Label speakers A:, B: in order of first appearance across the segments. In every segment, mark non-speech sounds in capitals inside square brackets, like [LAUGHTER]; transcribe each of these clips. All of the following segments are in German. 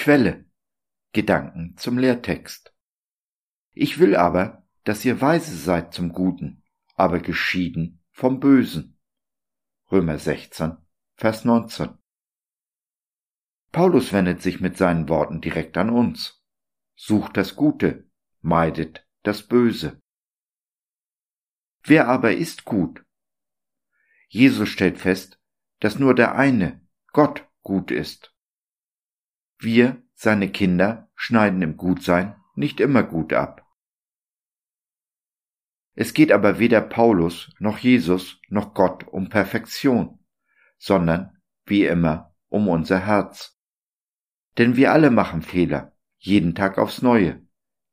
A: Quelle. Gedanken zum Lehrtext. Ich will aber, dass ihr weise seid zum Guten, aber geschieden vom Bösen. Römer 16, Vers 19. Paulus wendet sich mit seinen Worten direkt an uns. Sucht das Gute, meidet das Böse. Wer aber ist gut? Jesus stellt fest, dass nur der eine, Gott, gut ist. Wir, seine Kinder, schneiden im Gutsein nicht immer gut ab. Es geht aber weder Paulus noch Jesus noch Gott um Perfektion, sondern, wie immer, um unser Herz. Denn wir alle machen Fehler, jeden Tag aufs neue.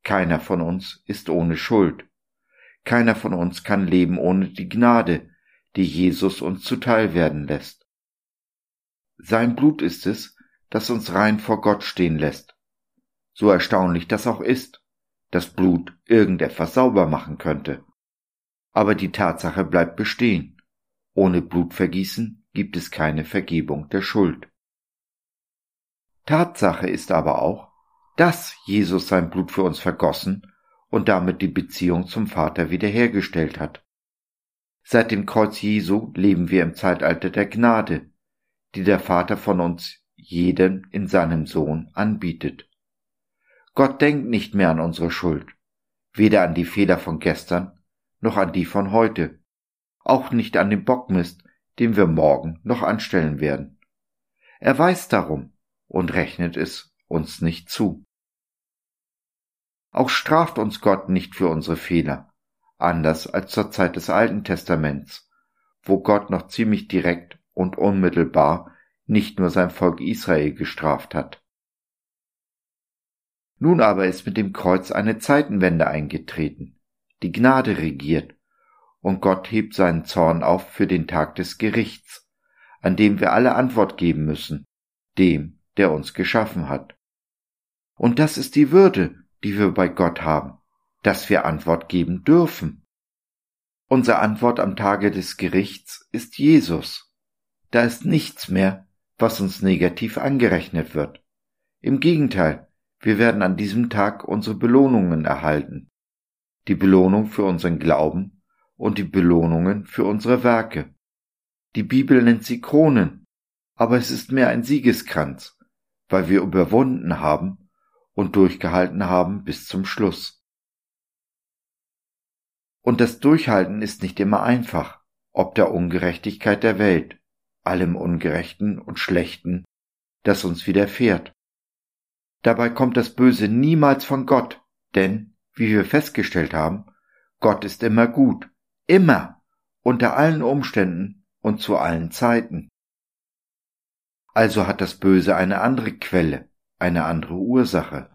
A: Keiner von uns ist ohne Schuld. Keiner von uns kann leben ohne die Gnade, die Jesus uns zuteil werden lässt. Sein Blut ist es, das uns rein vor Gott stehen lässt. So erstaunlich das auch ist, dass Blut irgendetwas sauber machen könnte. Aber die Tatsache bleibt bestehen. Ohne Blutvergießen gibt es keine Vergebung der Schuld. Tatsache ist aber auch, dass Jesus sein Blut für uns vergossen und damit die Beziehung zum Vater wiederhergestellt hat. Seit dem Kreuz Jesu leben wir im Zeitalter der Gnade, die der Vater von uns jedem in seinem Sohn anbietet. Gott denkt nicht mehr an unsere Schuld, weder an die Fehler von gestern noch an die von heute, auch nicht an den Bockmist, den wir morgen noch anstellen werden. Er weiß darum und rechnet es uns nicht zu. Auch straft uns Gott nicht für unsere Fehler, anders als zur Zeit des Alten Testaments, wo Gott noch ziemlich direkt und unmittelbar nicht nur sein Volk Israel gestraft hat. Nun aber ist mit dem Kreuz eine Zeitenwende eingetreten. Die Gnade regiert, und Gott hebt seinen Zorn auf für den Tag des Gerichts, an dem wir alle Antwort geben müssen, dem, der uns geschaffen hat. Und das ist die Würde, die wir bei Gott haben, dass wir Antwort geben dürfen. Unsere Antwort am Tage des Gerichts ist Jesus. Da ist nichts mehr, was uns negativ angerechnet wird. Im Gegenteil, wir werden an diesem Tag unsere Belohnungen erhalten die Belohnung für unseren Glauben und die Belohnungen für unsere Werke. Die Bibel nennt sie Kronen, aber es ist mehr ein Siegeskranz, weil wir überwunden haben und durchgehalten haben bis zum Schluss. Und das Durchhalten ist nicht immer einfach, ob der Ungerechtigkeit der Welt, allem Ungerechten und Schlechten, das uns widerfährt. Dabei kommt das Böse niemals von Gott, denn wie wir festgestellt haben, Gott ist immer gut, immer, unter allen Umständen und zu allen Zeiten. Also hat das Böse eine andere Quelle, eine andere Ursache.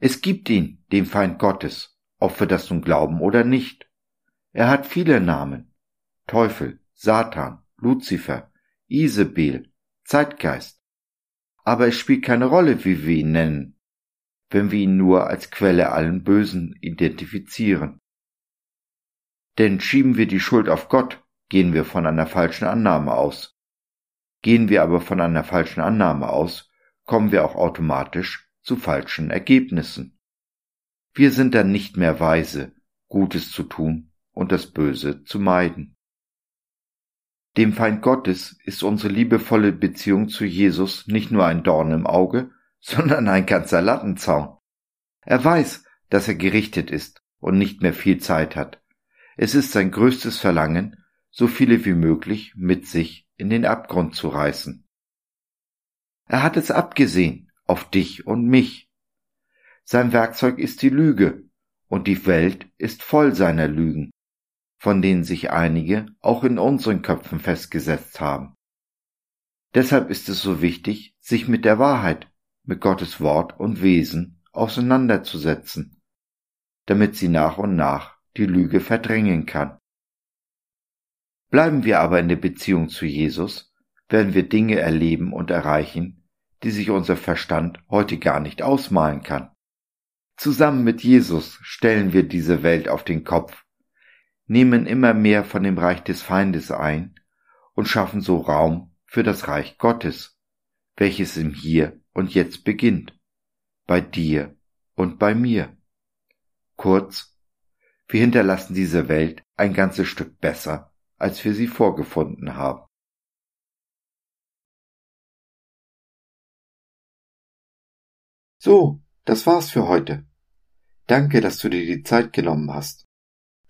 A: Es gibt ihn, den Feind Gottes, ob wir das nun glauben oder nicht. Er hat viele Namen. Teufel, Satan, Luzifer, Isabel, Zeitgeist. Aber es spielt keine Rolle, wie wir ihn nennen wenn wir ihn nur als Quelle allen Bösen identifizieren. Denn schieben wir die Schuld auf Gott, gehen wir von einer falschen Annahme aus. Gehen wir aber von einer falschen Annahme aus, kommen wir auch automatisch zu falschen Ergebnissen. Wir sind dann nicht mehr weise, Gutes zu tun und das Böse zu meiden. Dem Feind Gottes ist unsere liebevolle Beziehung zu Jesus nicht nur ein Dorn im Auge, [LAUGHS] sondern ein ganzer Lattenzaun. Er weiß, dass er gerichtet ist und nicht mehr viel Zeit hat. Es ist sein größtes Verlangen, so viele wie möglich mit sich in den Abgrund zu reißen. Er hat es abgesehen auf dich und mich. Sein Werkzeug ist die Lüge, und die Welt ist voll seiner Lügen, von denen sich einige auch in unseren Köpfen festgesetzt haben. Deshalb ist es so wichtig, sich mit der Wahrheit mit Gottes Wort und Wesen auseinanderzusetzen, damit sie nach und nach die Lüge verdrängen kann. Bleiben wir aber in der Beziehung zu Jesus, werden wir Dinge erleben und erreichen, die sich unser Verstand heute gar nicht ausmalen kann. Zusammen mit Jesus stellen wir diese Welt auf den Kopf, nehmen immer mehr von dem Reich des Feindes ein und schaffen so Raum für das Reich Gottes welches im Hier und Jetzt beginnt, bei dir und bei mir. Kurz, wir hinterlassen diese Welt ein ganzes Stück besser, als wir sie vorgefunden haben. So, das war's für heute. Danke, dass du dir die Zeit genommen hast.